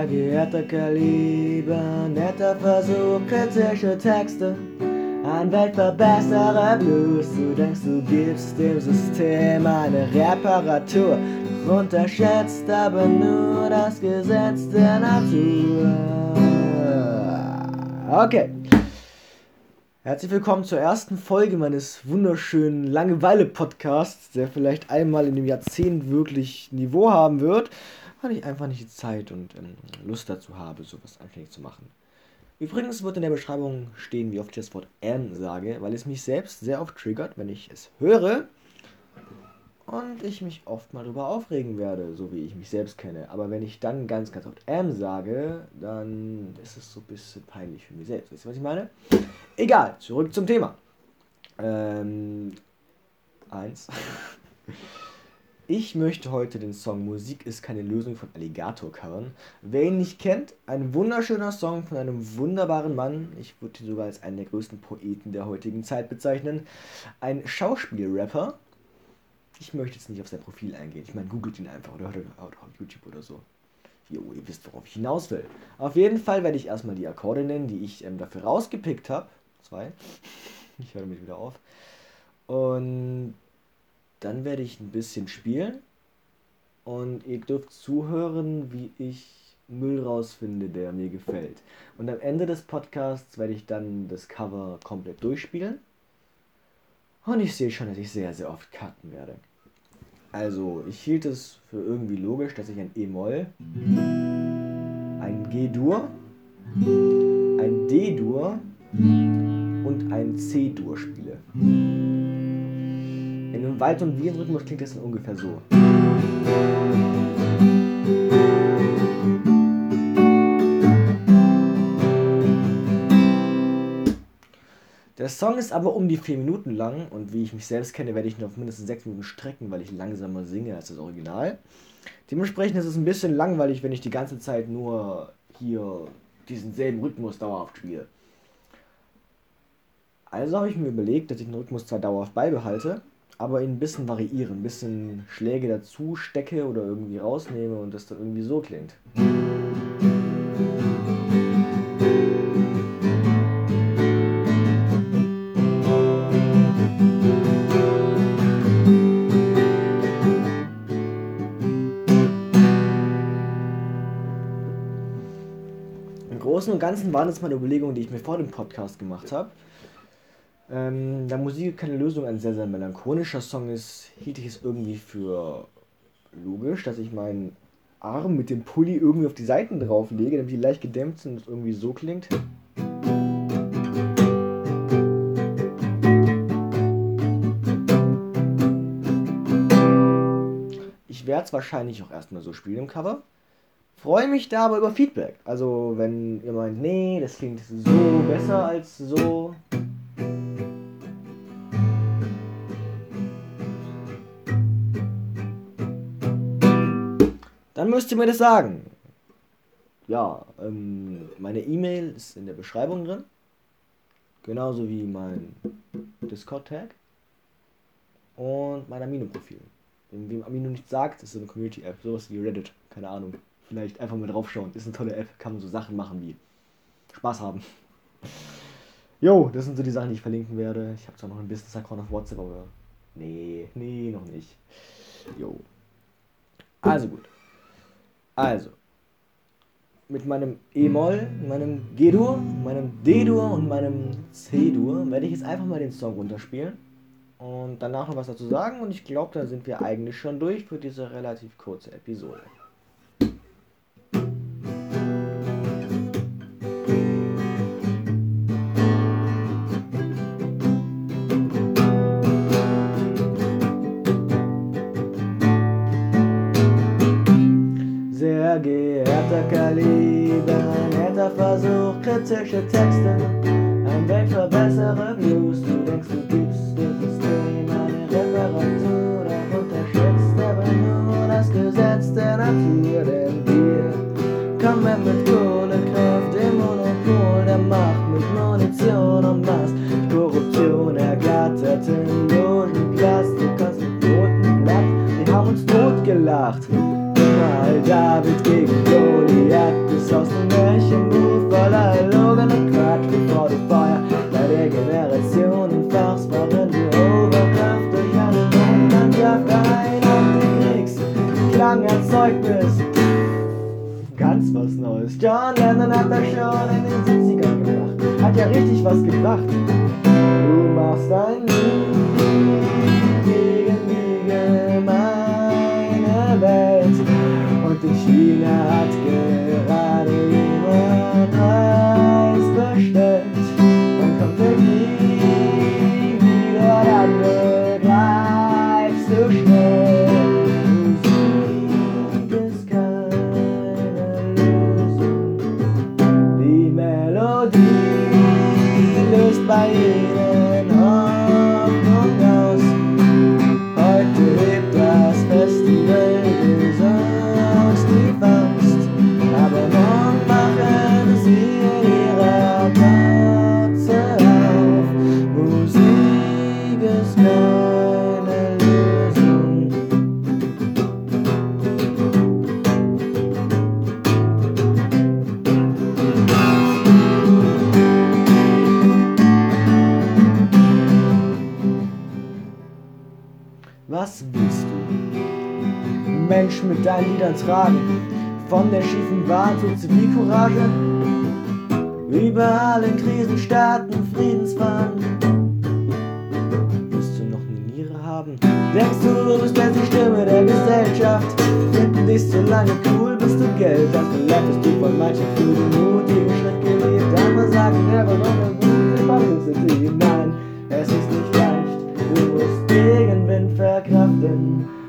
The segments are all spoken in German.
Sehr geehrter Kaliber, netter Versuch, kritische Texte. Ein weltverbesserer Blues, du denkst, du gibst dem System eine Reparatur. Unterschätzt aber nur das Gesetz der Natur. Okay. Herzlich willkommen zur ersten Folge meines wunderschönen Langeweile-Podcasts, der vielleicht einmal in dem Jahrzehnt wirklich Niveau haben wird, weil ich einfach nicht die Zeit und ähm, Lust dazu habe, sowas anständig zu machen. Übrigens wird in der Beschreibung stehen, wie oft ich das Wort M sage, weil es mich selbst sehr oft triggert, wenn ich es höre und ich mich oft mal darüber aufregen werde, so wie ich mich selbst kenne. Aber wenn ich dann ganz, ganz oft M sage, dann ist es so ein bisschen peinlich für mich selbst. Wisst ihr, was ich meine? Egal, zurück zum Thema. Ähm, eins. Ich möchte heute den Song Musik ist keine Lösung von Alligator covern. Wer ihn nicht kennt, ein wunderschöner Song von einem wunderbaren Mann. Ich würde ihn sogar als einen der größten Poeten der heutigen Zeit bezeichnen. Ein Schauspielrapper. Ich möchte jetzt nicht auf sein Profil eingehen. Ich meine, googelt ihn einfach oder hört auf YouTube oder so. Jo, ihr wisst, worauf ich hinaus will. Auf jeden Fall werde ich erstmal die Akkorde nennen, die ich ähm, dafür rausgepickt habe. Zwei. Ich höre mich wieder auf. Und dann werde ich ein bisschen spielen. Und ihr dürft zuhören, wie ich Müll rausfinde, der mir gefällt. Und am Ende des Podcasts werde ich dann das Cover komplett durchspielen. Und ich sehe schon, dass ich sehr, sehr oft cutten werde. Also, ich hielt es für irgendwie logisch, dass ich ein E-Moll, ein G-Dur, ein D-Dur und ein C-Dur spiele. In einem Wald- und Wiesenrhythmus klingt das dann ungefähr so. Der Song ist aber um die 4 Minuten lang und wie ich mich selbst kenne, werde ich nur auf mindestens 6 Minuten strecken, weil ich langsamer singe als das Original. Dementsprechend ist es ein bisschen langweilig, wenn ich die ganze Zeit nur hier diesen selben Rhythmus dauerhaft spiele. Also habe ich mir überlegt, dass ich den Rhythmus zwar dauerhaft beibehalte, aber ihn ein bisschen variiere, ein bisschen Schläge dazu stecke oder irgendwie rausnehme und das dann irgendwie so klingt. Im Großen und Ganzen waren das meine Überlegungen, die ich mir vor dem Podcast gemacht habe. Ähm, da Musik keine Lösung ein sehr, sehr melancholischer Song ist, hielt ich es irgendwie für logisch, dass ich meinen Arm mit dem Pulli irgendwie auf die Seiten drauf lege, damit die leicht gedämmt sind und es irgendwie so klingt. Ich werde es wahrscheinlich auch erstmal so spielen im Cover. Freue mich da aber über Feedback. Also, wenn ihr meint, nee, das klingt so besser als so. Müsst ihr mir das sagen. Ja, ähm, meine E-Mail ist in der Beschreibung drin. Genauso wie mein Discord-Tag. Und mein Amino-Profil. Wem Amino nichts sagt, ist so eine Community-App. Sowas wie Reddit. Keine Ahnung. Vielleicht einfach mal draufschauen. Ist eine tolle App. Kann man so Sachen machen wie Spaß haben. Jo, das sind so die Sachen, die ich verlinken werde. Ich habe zwar noch ein Business-Account auf WhatsApp, aber nee, nee, noch nicht. Jo. Also gut. Also. Mit meinem E-Moll, meinem G-Dur, meinem D-Dur und meinem C-Dur werde ich jetzt einfach mal den Song runterspielen. Und danach noch was dazu sagen. Und ich glaube, da sind wir eigentlich schon durch für diese relativ kurze Episode. Netter Versuch, kritische Texte, ein Weltverbesserer Blues. Du denkst, du gibst dem System eine Reparatur, doch unterschätzt aber nur das Gesetz der Natur. Denn wir kommen mit Kohlekraft, dem Monopol der Macht, mit Munition und Mast, Korruption ergattert im Logenglas. Du kannst mit roten Blatt, wir haben uns totgelacht. Ja richtig was gebracht. Du machst ein tragen, von der schiefen Wahl zur Zivilcourage, überall in Krisenstaaten Friedensfahnen. Willst du noch eine Niere haben? Denkst du, du bist jetzt die Stimme der Gesellschaft? Finden dich so lange cool, bis du Geld hast. Vielleicht bist du von manchen für den mutigen Schritt geliebt. Einmal sagen, never gonna move publicity. Nein, es ist nicht leicht. Du musst Gegenwind verkraften.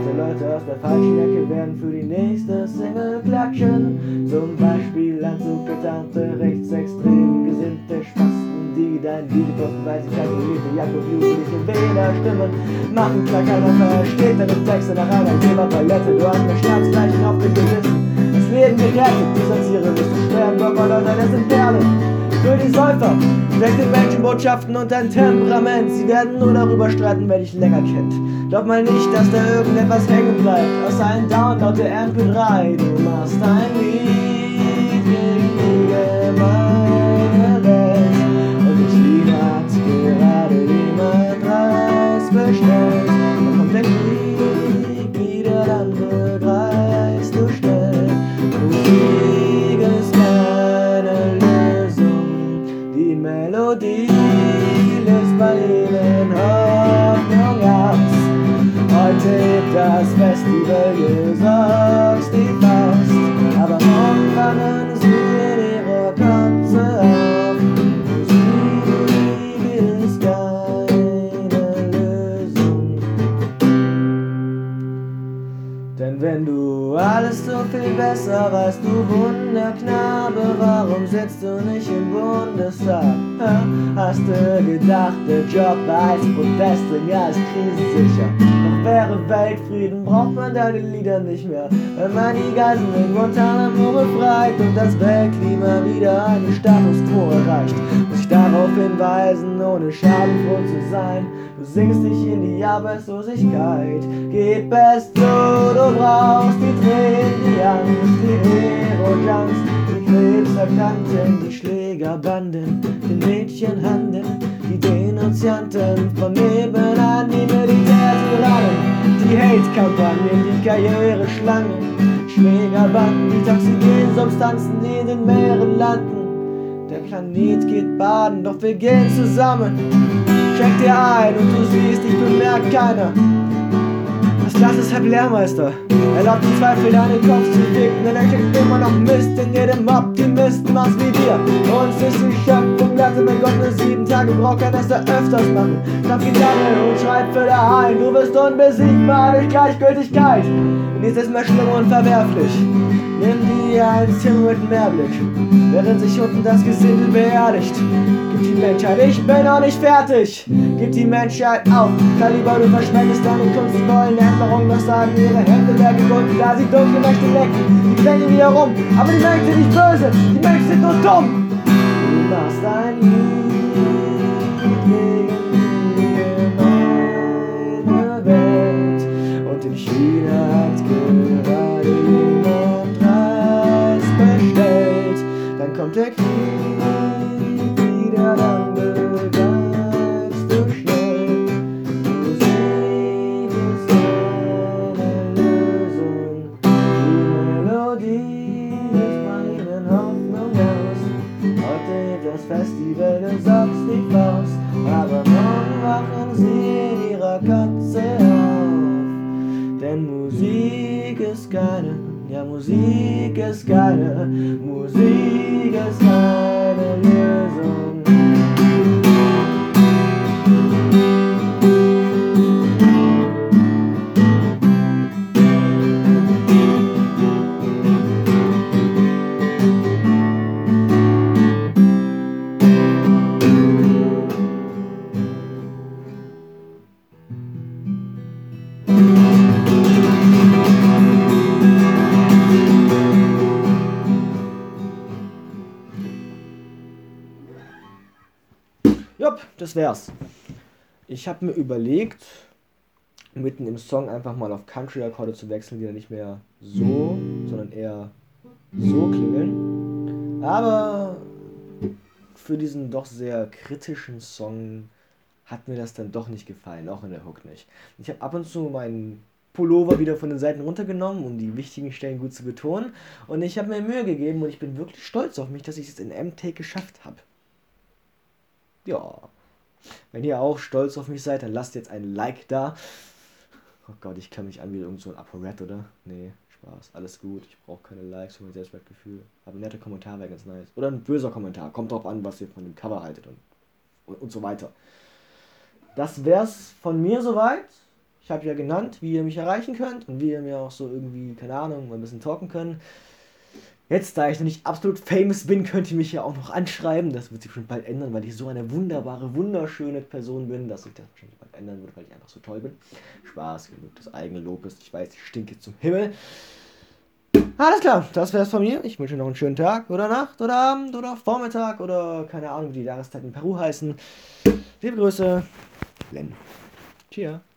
Zweifelhafte Leute aus der falschen Ecke werden für die nächste Single klatschen. Zum Beispiel Anzug getarnte, rechtsextrem gesinnte Spasten, die dein Video posten, weil sie keine geliebte Jakob jugendliche Wählerstimmen machen. Klar, keiner versteht deine Texte nach einer Leberpalette. Du hast mehr Sternzeichen auf dem Gewissen. Das Leben gerettet, distanziere, bis du sterben, Bürger, Leute, das sind Perlen für die Säufer. Den Menschenbotschaften und dein Temperament. Sie werden nur darüber streiten, wer dich länger kennt. Glaub mal nicht, dass da irgendetwas hängen bleibt. Außer ein Download der MP3. Du machst ein Lied gegen die gemeine Welt. Und China hat gerade jemand Reis weißt, du Wunderknabe, warum sitzt du nicht im Bundestag? Hast du gedacht, der Job als Protestling ist krisensicher? Doch wäre Weltfrieden, braucht man deine Lieder nicht mehr. Wenn man die Geiseln in Guantanamo befreit und das Weltklima wieder einen Status Quo erreicht, muss ich darauf hinweisen, ohne schadenfroh zu sein. Du singst dich in die Arbeitslosigkeit, gib es zu, du brauchst die Tränen, die Angst, die Hero-Junks, die Krebserkrankten, die Schlägerbanden, die Mädchenhanden, die Denunzianten von nebenan, die Militärtyrannen, die Hate-Kampagnen, die Karriereschlangen, Schlägerbanden, die toxigenen Substanzen, die in den Meeren landen. Der Planet geht baden, doch wir gehen zusammen. Check dir ein und du siehst, ich bemerkt keiner. Das Glas ist halb Lehrmeister. Erlaubt im Zweifel deinen Kopf zu ficken, denn er steckt immer noch Mist in jedem Optimisten, was wie dir. Uns ist Schöpfung Latte, wenn Gott nur sieben Tage braucht, kann das da öfters machen. Schnapp Gitarre und schreib für daheim, du bist unbesiegbar durch Gleichgültigkeit. Nichts ist mehr schlimm und verwerflich. Nimm dir ein Zimmer mit Mehrblick, während sich unten das Gesindel beerdigt. Gib die Menschheit, ich bin noch nicht fertig. Gib die Menschheit auf, Kaliber, du verschwendest deine kunstvollen Änderungen. Das sagen ihre Hände der gebunden, da sie dunkle Mächte lecken. Die klängen wieder rum, aber die Menschen sind nicht böse, die Menschen sind nur dumm. Du machst ein Lied kommt der Krieg wieder, dann begreifst du schnell. Musik ist eine Lösung, die Melodie ist meine Hoffnung aus. Heute das Festival, du sagst die Faust, aber morgen wachen sie in ihrer Katze auf. Denn Musik ist keine, ja Musik ist keine, Musik ist eine Lösung. Das wär's. Ich habe mir überlegt, mitten im Song einfach mal auf Country-Akkorde zu wechseln, die dann nicht mehr so, sondern eher so klingeln. Aber für diesen doch sehr kritischen Song hat mir das dann doch nicht gefallen, auch in der Hook nicht. Ich habe ab und zu meinen Pullover wieder von den Seiten runtergenommen, um die wichtigen Stellen gut zu betonen. Und ich habe mir Mühe gegeben und ich bin wirklich stolz auf mich, dass ich es in M-Take geschafft habe. Ja. Wenn ihr auch stolz auf mich seid, dann lasst jetzt ein Like da. Oh Gott, ich kann mich an wie irgend so ein ApoRed, oder? Nee, Spaß. Alles gut. Ich brauche keine Likes für mein Selbstwertgefühl. Aber ein netter Kommentar wäre ganz nice. Oder ein böser Kommentar. Kommt drauf an, was ihr von dem Cover haltet und, und, und so weiter. Das wär's von mir soweit. Ich habe ja genannt, wie ihr mich erreichen könnt und wie ihr mir auch so irgendwie, keine Ahnung, mal ein bisschen talken könnt. Jetzt, da ich noch nicht absolut famous bin, könnt ihr mich ja auch noch anschreiben. Das wird sich schon bald ändern, weil ich so eine wunderbare, wunderschöne Person bin, dass sich das wahrscheinlich bald ändern wird, weil ich einfach so toll bin. Spaß, genug des eigenen Lobes. Ich weiß, ich stinke zum Himmel. Alles klar, das wär's von mir. Ich wünsche noch einen schönen Tag oder Nacht oder Abend oder Vormittag oder keine Ahnung, wie die Jahreszeiten in Peru heißen. Liebe Grüße, Len. Cheers.